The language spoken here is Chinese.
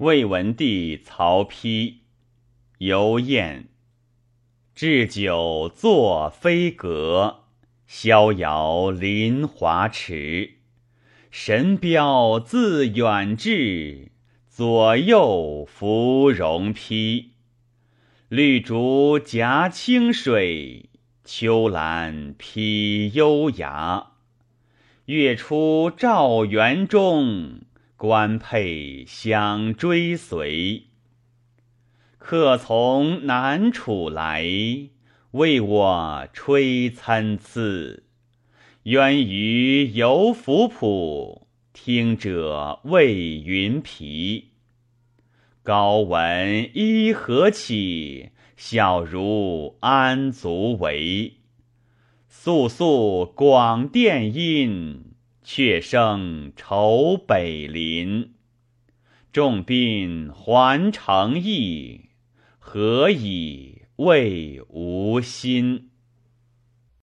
魏文帝曹丕游宴，置酒作飞阁，逍遥临华池。神标自远至，左右芙蓉披。绿竹夹清水，秋兰披优崖。月出照园中。官佩相追随，客从南楚来，为我吹参差。渊鱼游浮浦，听者谓云皮。高闻一何起？小如安足为？肃肃广殿音。却胜愁北邻，众宾还成邑，何以慰吾心？